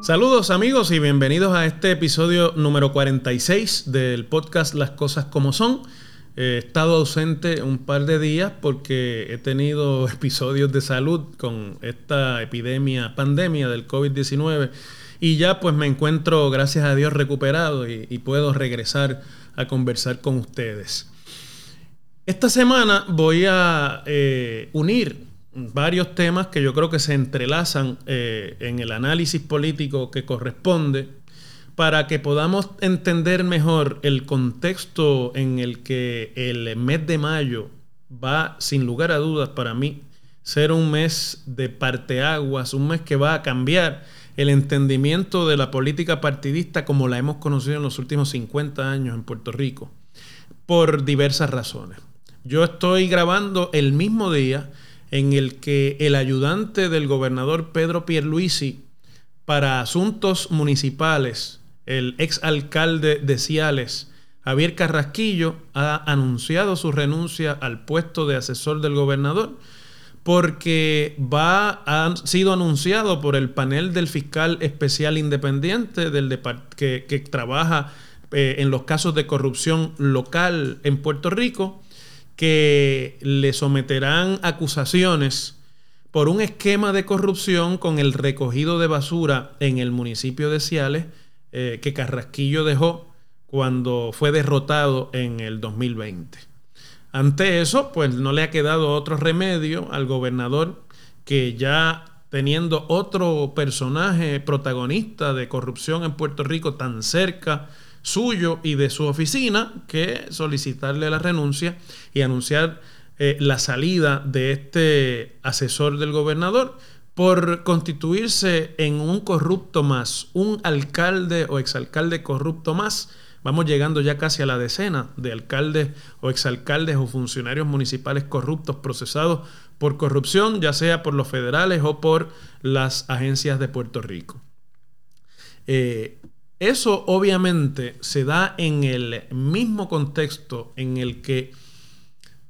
Saludos amigos y bienvenidos a este episodio número 46 del podcast Las Cosas como Son. He estado ausente un par de días porque he tenido episodios de salud con esta epidemia, pandemia del COVID-19 y ya pues me encuentro, gracias a Dios, recuperado y, puedo regresar a conversar con ustedes. Esta semana voy a eh, unir varios temas que yo creo que se entrelazan eh, en el análisis político que corresponde para que podamos entender mejor el contexto en el que el mes de mayo va, sin lugar a dudas, para mí, ser un mes de parteaguas, un mes que va a cambiar el entendimiento de la política partidista como la hemos conocido en los últimos 50 años en Puerto Rico, por diversas razones. Yo estoy grabando el mismo día en el que el ayudante del gobernador Pedro Pierluisi para asuntos municipales, el ex alcalde de Ciales, Javier Carrasquillo, ha anunciado su renuncia al puesto de asesor del gobernador porque va, ha sido anunciado por el panel del fiscal especial independiente del que, que trabaja eh, en los casos de corrupción local en Puerto Rico que le someterán acusaciones por un esquema de corrupción con el recogido de basura en el municipio de Ciales eh, que Carrasquillo dejó cuando fue derrotado en el 2020. Ante eso, pues no le ha quedado otro remedio al gobernador que ya teniendo otro personaje protagonista de corrupción en Puerto Rico tan cerca suyo y de su oficina que solicitarle la renuncia y anunciar eh, la salida de este asesor del gobernador por constituirse en un corrupto más, un alcalde o exalcalde corrupto más. Vamos llegando ya casi a la decena de alcaldes o exalcaldes o funcionarios municipales corruptos procesados por corrupción, ya sea por los federales o por las agencias de Puerto Rico. Eh, eso obviamente se da en el mismo contexto en el que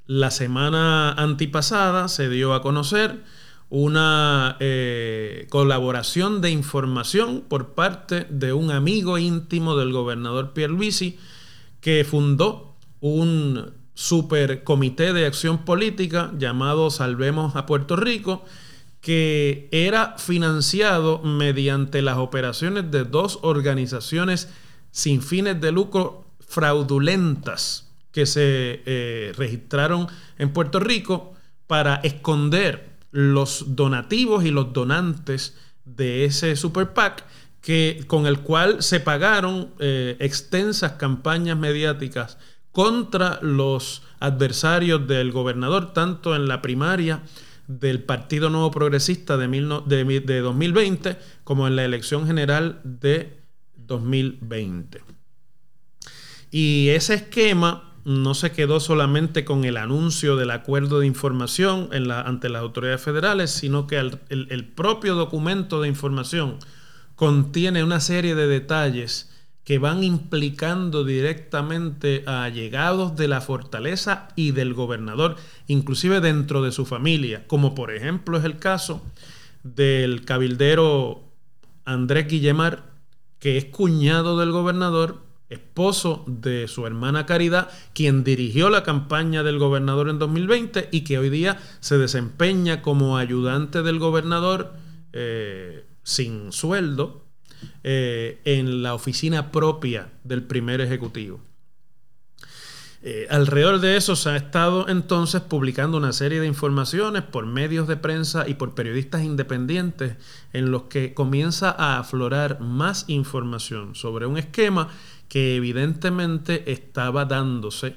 la semana antipasada se dio a conocer una eh, colaboración de información por parte de un amigo íntimo del gobernador Pierluisi que fundó un super comité de acción política llamado Salvemos a Puerto Rico que era financiado mediante las operaciones de dos organizaciones sin fines de lucro fraudulentas que se eh, registraron en Puerto Rico para esconder los donativos y los donantes de ese super PAC que, con el cual se pagaron eh, extensas campañas mediáticas contra los adversarios del gobernador, tanto en la primaria del Partido Nuevo Progresista de, 2020 como en la elección general de 2020. Y ese esquema no se quedó solamente con el anuncio del acuerdo de información ante las autoridades federales, sino que el propio documento de información contiene una serie de detalles que van implicando directamente a allegados de la fortaleza y del gobernador, inclusive dentro de su familia, como por ejemplo es el caso del cabildero Andrés Guillemar, que es cuñado del gobernador, esposo de su hermana Caridad, quien dirigió la campaña del gobernador en 2020 y que hoy día se desempeña como ayudante del gobernador eh, sin sueldo eh, en la oficina propia del primer ejecutivo. Eh, alrededor de eso se ha estado entonces publicando una serie de informaciones por medios de prensa y por periodistas independientes en los que comienza a aflorar más información sobre un esquema que evidentemente estaba dándose,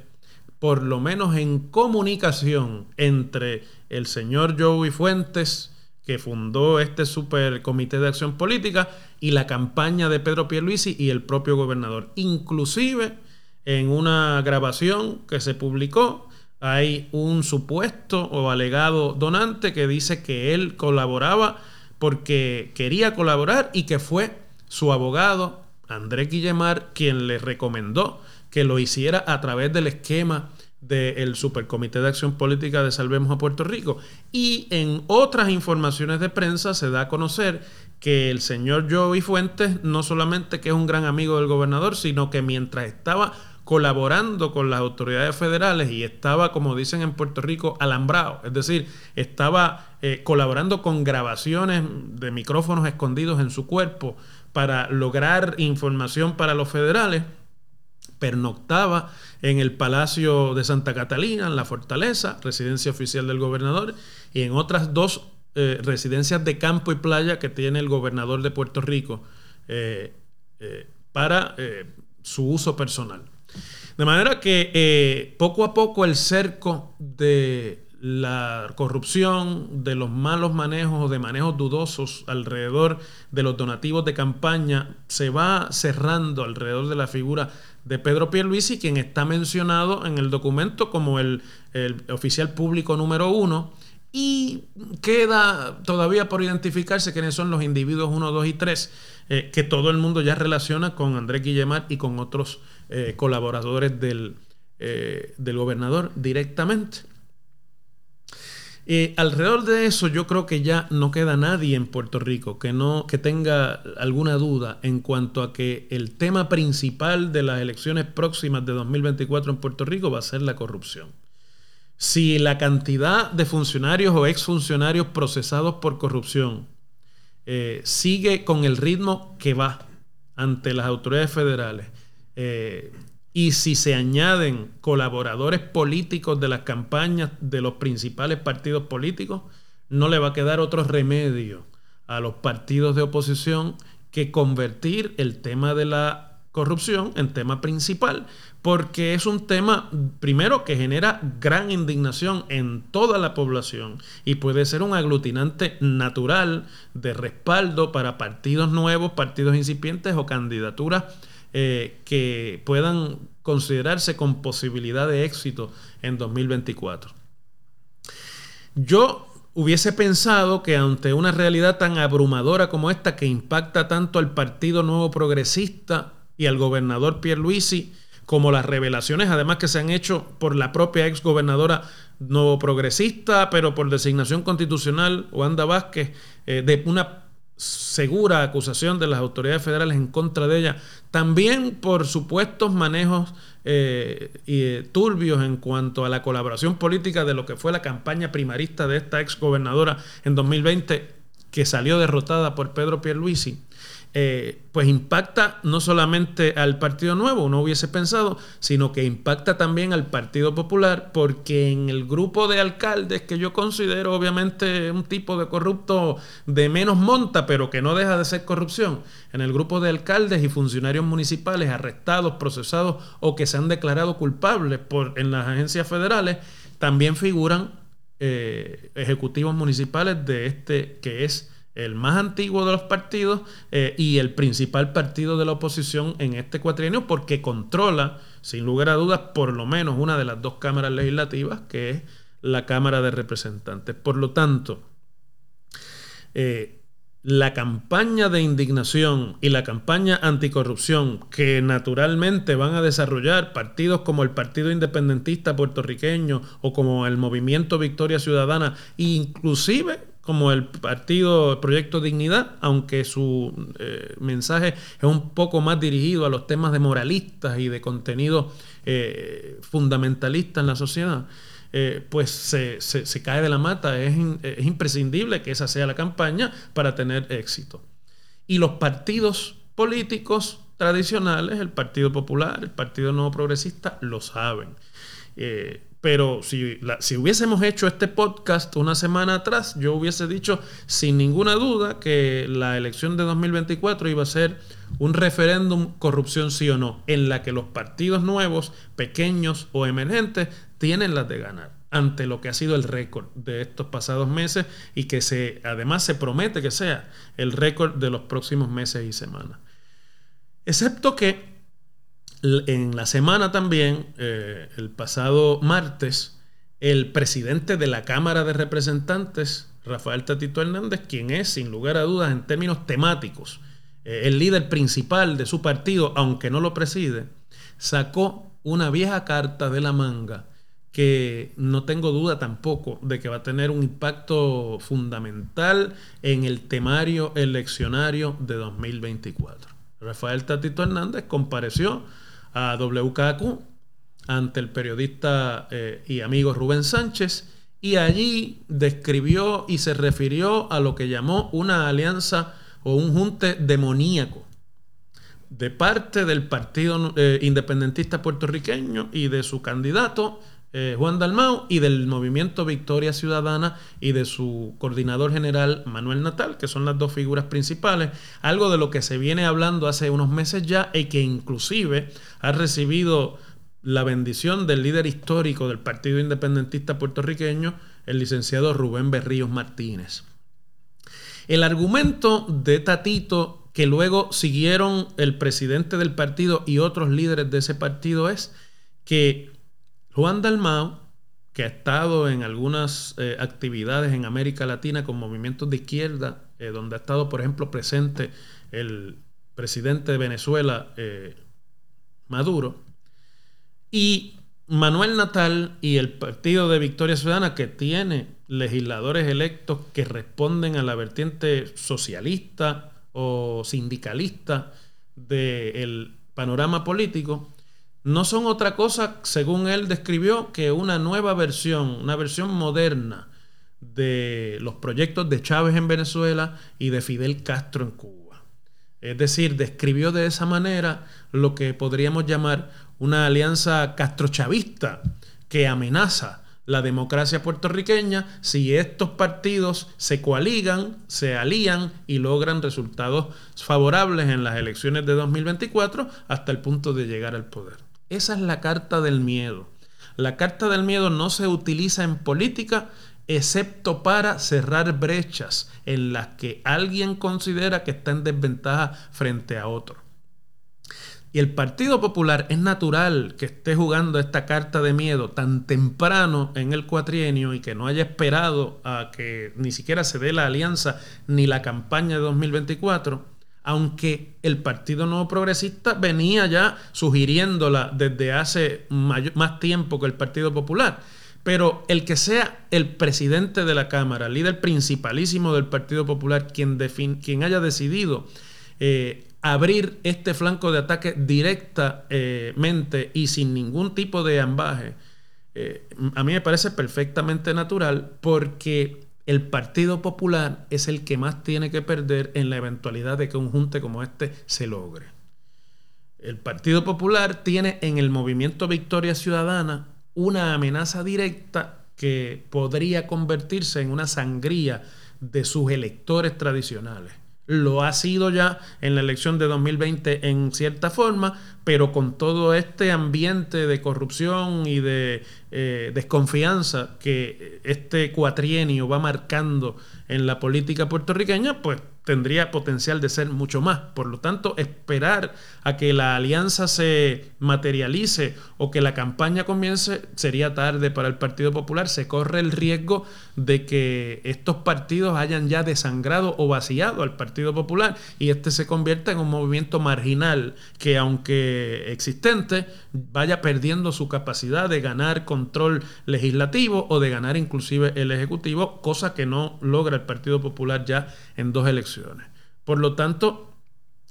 por lo menos en comunicación entre el señor Joey Fuentes, que fundó este super comité de acción política y la campaña de Pedro Pierluisi y el propio gobernador. Inclusive en una grabación que se publicó hay un supuesto o alegado donante que dice que él colaboraba porque quería colaborar y que fue su abogado Andrés Guillemar quien le recomendó que lo hiciera a través del esquema del Supercomité de Acción Política de Salvemos a Puerto Rico. Y en otras informaciones de prensa se da a conocer que el señor Joey Fuentes no solamente que es un gran amigo del gobernador, sino que mientras estaba colaborando con las autoridades federales y estaba, como dicen en Puerto Rico, alambrado, es decir, estaba eh, colaborando con grabaciones de micrófonos escondidos en su cuerpo para lograr información para los federales, pernoctaba en el Palacio de Santa Catalina, en la Fortaleza, residencia oficial del gobernador, y en otras dos eh, residencias de campo y playa que tiene el gobernador de Puerto Rico eh, para su uso personal. De manera que eh, poco a poco el cerco de la corrupción, de los malos manejos o de manejos dudosos alrededor de los donativos de campaña se va cerrando alrededor de la figura de Pedro Pierluisi, quien está mencionado en el documento como el, oficial público número uno. Y queda todavía por identificarse quiénes son los individuos 1, 2 y 3, eh, que todo el mundo ya relaciona con Andrés Guillemar y con otros eh, colaboradores eh, del, gobernador directamente. Eh, alrededor de eso yo creo que ya no queda nadie en Puerto Rico que no que tenga alguna duda en cuanto a que el tema principal de las elecciones próximas de 2024 en Puerto Rico va a ser la corrupción. Si la cantidad de funcionarios o exfuncionarios procesados por corrupción sigue con el ritmo que va ante las autoridades federales eh, y si se añaden colaboradores políticos de las campañas de los principales partidos políticos, no le va a quedar otro remedio a los partidos de oposición que convertir el tema de la corrupción en tema principal, porque es un tema, primero, que genera gran indignación en toda la población y puede ser un aglutinante natural de respaldo para partidos nuevos, partidos incipientes o candidaturas eh, que puedan considerarse con posibilidad de éxito en 2024. Yo hubiese pensado que ante una realidad tan abrumadora como esta que impacta tanto al Partido Nuevo Progresista y al gobernador Pierluisi, como las revelaciones además que se han hecho por la propia ex gobernadora nuevo progresista, pero por designación constitucional, Wanda Vázquez, eh, de una segura acusación de las autoridades federales en contra de ella, también por supuestos manejos eh, eh, turbios en cuanto a la colaboración política de lo que fue la campaña primarista de esta ex gobernadora en 2020, que salió derrotada por Pedro Pierluisi. Eh, pues impacta no solamente al Partido Nuevo, uno hubiese pensado, sino que impacta también al Partido Popular, porque en el grupo de alcaldes que yo considero obviamente un tipo de corrupto de menos monta, pero que no deja de ser corrupción, en el grupo de alcaldes y funcionarios municipales arrestados, procesados o que se han declarado culpables por, en las agencias federales, también figuran eh, ejecutivos municipales de este que es el más antiguo de los partidos eh, y el principal partido de la oposición en este cuatrienio porque controla, sin lugar a dudas, por lo menos una de las dos cámaras legislativas, que es la Cámara de Representantes. Por lo tanto, eh, la campaña de indignación y la campaña anticorrupción que naturalmente van a desarrollar partidos como el Partido Independentista puertorriqueño o como el Movimiento Victoria Ciudadana, inclusive como el partido Proyecto Dignidad, aunque su eh, mensaje es un poco más dirigido a los temas de moralistas y de contenido eh, fundamentalista en la sociedad, eh, pues se, cae de la mata. Es, es imprescindible que esa sea la campaña para tener éxito. Y los partidos políticos tradicionales, el Partido Popular, el Partido Nuevo Progresista, lo saben. Pero si, si hubiésemos hecho este podcast una semana atrás, yo hubiese dicho sin ninguna duda que la elección de 2024 iba a ser un referéndum corrupción sí o no, en la que los partidos nuevos, pequeños o emergentes, tienen las de ganar ante lo que ha sido el récord de estos pasados meses y que se, además se promete que sea el récord de los próximos meses y semanas. Excepto que en la semana también, eh, el pasado martes, el presidente de la Cámara de Representantes, Rafael Tatito Hernández, quien es, sin lugar a dudas, en términos temáticos, eh, el líder principal de su partido, aunque no lo preside, sacó una vieja carta de la manga que no tengo duda tampoco de que va a tener un impacto fundamental en el temario eleccionario de 2024. Rafael Tatito Hernández compareció a WKQ ante el periodista eh, y amigo Rubén Sánchez y allí describió y se refirió a lo que llamó una alianza o un junte demoníaco de parte del Partido eh, Independentista Puertorriqueño y de su candidato eh, Juan Dalmau y del movimiento Victoria Ciudadana y de su coordinador general Manuel Natal, que son las dos figuras principales, algo de lo que se viene hablando hace unos meses ya y que inclusive ha recibido la bendición del líder histórico del Partido Independentista puertorriqueño, el licenciado Rubén Berríos Martínez. El argumento de Tatito que luego siguieron el presidente del partido y otros líderes de ese partido es que Juan Dalmau, que ha estado en algunas eh, actividades en América Latina con movimientos de izquierda, eh, donde ha estado, por ejemplo, presente el presidente de Venezuela, eh, Maduro, y Manuel Natal y el Partido de Victoria Ciudadana, que tiene legisladores electos que responden a la vertiente socialista o sindicalista del panorama político, no son otra cosa, según él describió, que una nueva versión, una versión moderna de los proyectos de Chávez en Venezuela y de Fidel Castro en Cuba. Es decir, describió de esa manera lo que podríamos llamar una alianza castrochavista que amenaza la democracia puertorriqueña si estos partidos se coaligan, se alían y logran resultados favorables en las elecciones de 2024 hasta el punto de llegar al poder. Esa es la carta del miedo. La carta del miedo no se utiliza en política excepto para cerrar brechas en las que alguien considera que está en desventaja frente a otro. Y el Partido Popular es natural que esté jugando esta carta de miedo tan temprano en el cuatrienio y que no haya esperado a que ni siquiera se dé la alianza ni la campaña de 2024 aunque el Partido Nuevo Progresista venía ya sugiriéndola desde hace más tiempo que el Partido Popular. Pero el que sea el presidente de la Cámara, líder principalísimo del Partido Popular, quien, quien haya decidido eh, abrir este flanco de ataque directamente y sin ningún tipo de ambaje, eh, a mí me parece perfectamente natural porque el Partido Popular es el que más tiene que perder en la eventualidad de que un junte como este se logre. El Partido Popular tiene en el movimiento Victoria Ciudadana una amenaza directa que podría convertirse en una sangría de sus electores tradicionales. Lo ha sido ya en la elección de 2020 en cierta forma, pero con todo este ambiente de corrupción y de eh, desconfianza que este cuatrienio va marcando en la política puertorriqueña, pues tendría potencial de ser mucho más. Por lo tanto, esperar a que la alianza se materialice o que la campaña comience sería tarde para el Partido Popular. Se corre el riesgo de que estos partidos hayan ya desangrado o vaciado al Partido Popular y este se convierta en un movimiento marginal que aunque existente vaya perdiendo su capacidad de ganar control legislativo o de ganar inclusive el ejecutivo, cosa que no logra el Partido Popular ya en dos elecciones. Por lo tanto,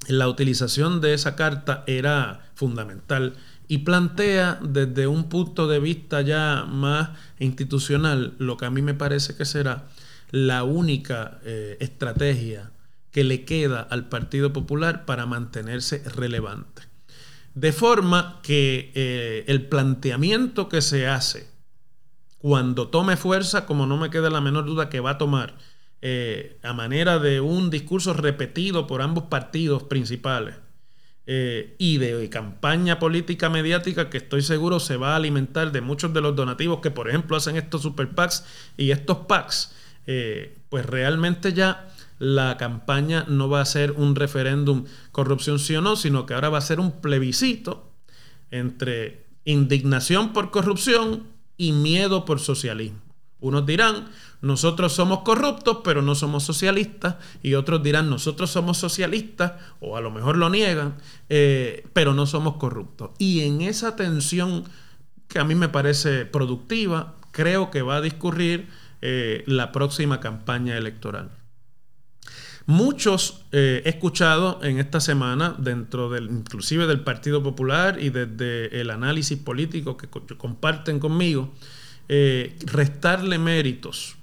la utilización de esa carta era fundamental y plantea desde un punto de vista ya más institucional lo que a mí me parece que será la única eh, estrategia que le queda al Partido Popular para mantenerse relevante. De forma que eh, el planteamiento que se hace cuando tome fuerza, como no me queda la menor duda que va a tomar, eh, a manera de un discurso repetido por ambos partidos principales eh, y de campaña política mediática que estoy seguro se va a alimentar de muchos de los donativos que por ejemplo hacen estos super PACs y estos PACs, eh, pues realmente ya la campaña no va a ser un referéndum corrupción sí o no, sino que ahora va a ser un plebiscito entre indignación por corrupción y miedo por socialismo. Unos dirán, nosotros somos corruptos, pero no somos socialistas, y otros dirán, nosotros somos socialistas, o a lo mejor lo niegan, eh, pero no somos corruptos. Y en esa tensión que a mí me parece productiva, creo que va a discurrir eh, la próxima campaña electoral. Muchos eh, he escuchado en esta semana, dentro del, inclusive del Partido Popular y desde el análisis político que comparten conmigo, eh, restarle méritos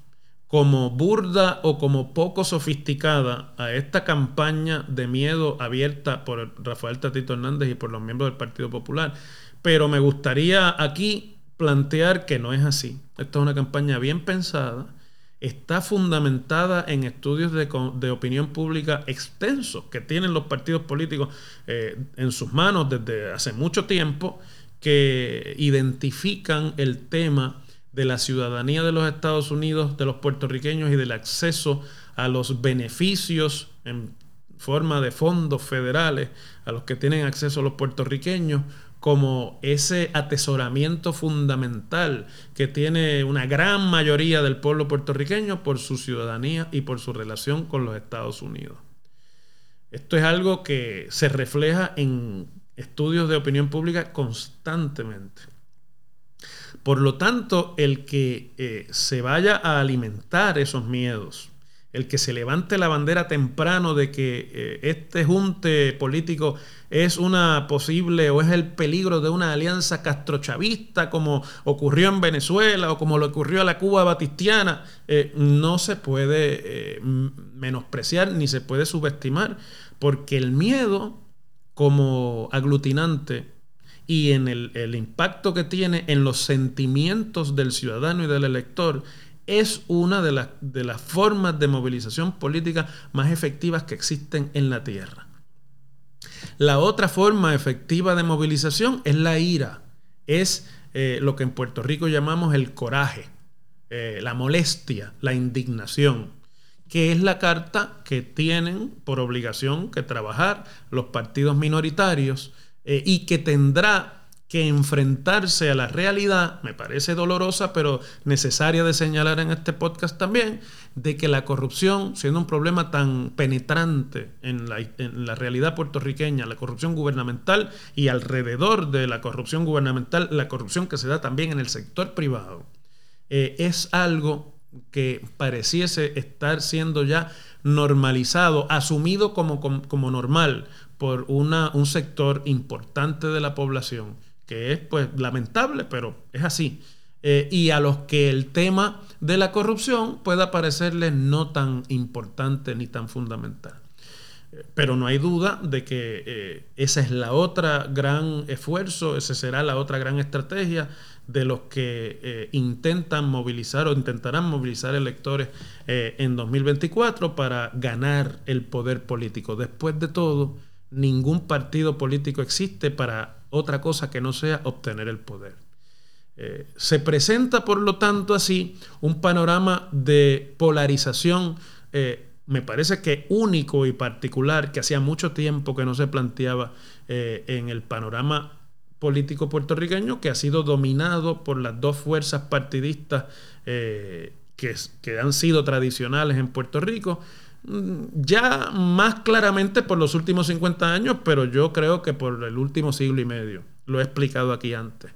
como burda o como poco sofisticada a esta campaña de miedo abierta por Rafael Tatito Hernández y por los miembros del Partido Popular. Pero me gustaría aquí plantear que no es así. Esta es una campaña bien pensada, está fundamentada en estudios de, opinión pública extensos que tienen los partidos políticos eh, en sus manos desde hace mucho tiempo, que identifican el tema de la ciudadanía de los Estados Unidos, de los puertorriqueños y del acceso a los beneficios en forma de fondos federales a los que tienen acceso los puertorriqueños, como ese atesoramiento fundamental que tiene una gran mayoría del pueblo puertorriqueño por su ciudadanía y por su relación con los Estados Unidos. Esto es algo que se refleja en estudios de opinión pública constantemente. Por lo tanto, el que eh, se vaya a alimentar esos miedos, el que se levante la bandera temprano de que eh, este junte político es una posible o es el peligro de una alianza castrochavista como ocurrió en Venezuela o como lo ocurrió a la Cuba batistiana, eh, no se puede menospreciar ni se puede subestimar, porque el miedo como aglutinante y en el, impacto que tiene en los sentimientos del ciudadano y del elector, es una de, de las formas de movilización política más efectivas que existen en la Tierra. La otra forma efectiva de movilización es la ira, es eh, lo que en Puerto Rico llamamos el coraje, eh, la molestia, la indignación, que es la carta que tienen por obligación que trabajar los partidos minoritarios eh, y que tendrá que enfrentarse a la realidad, me parece dolorosa, pero necesaria de señalar en este podcast también, de que la corrupción, siendo un problema tan penetrante en la, realidad puertorriqueña, la corrupción gubernamental y alrededor de la corrupción gubernamental, la corrupción que se da también en el sector privado, eh, es algo que pareciese estar siendo ya normalizado, asumido como, como normal por una, un sector importante de la población, que es pues lamentable, pero es así. Eh, y a los que el tema de la corrupción pueda parecerles no tan importante ni tan fundamental. Eh, pero no hay duda de que eh, esa es la otra gran esfuerzo, esa será la otra gran estrategia de los que intentan movilizar o intentarán movilizar electores en 2024 para ganar el poder político. Después de todo, ningún partido político existe para otra cosa que no sea obtener el poder. Eh, se presenta, por lo tanto, así un panorama de polarización, eh, me parece que único y particular, que hacía mucho tiempo que no se planteaba eh, en el panorama político puertorriqueño, que ha sido dominado por las dos fuerzas partidistas que, han sido tradicionales en Puerto Rico, ya más claramente por los últimos 50 años, pero yo creo que por el último siglo y medio. Lo he explicado aquí antes.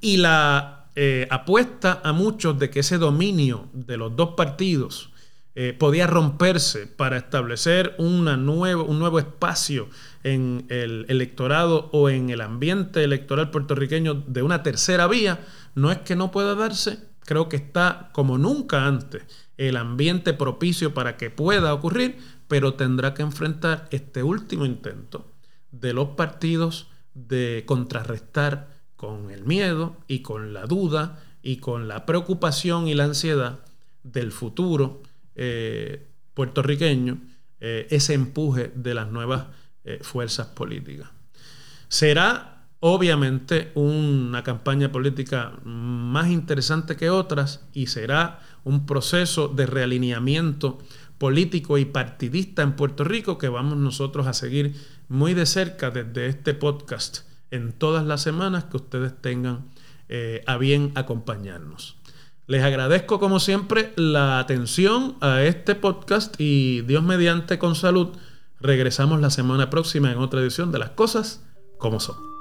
Y la eh, apuesta a muchos de que ese dominio de los dos partidos eh, podía romperse para establecer una nuevo, un nuevo espacio en el electorado o en el ambiente electoral puertorriqueño de una tercera vía, no es que no pueda darse, creo que está como nunca antes el ambiente propicio para que pueda ocurrir, pero tendrá que enfrentar este último intento de los partidos de contrarrestar con el miedo y con la duda y con la preocupación y la ansiedad del futuro eh, puertorriqueño eh, ese empuje de las nuevas eh, fuerzas políticas. Será obviamente una campaña política más interesante que otras y será un proceso de realineamiento político y partidista en Puerto Rico que vamos nosotros a seguir muy de cerca desde este podcast en todas las semanas que ustedes tengan eh, a bien acompañarnos. Les agradezco como siempre la atención a este podcast y Dios mediante con salud. Regresamos la semana próxima en otra edición de las cosas como son.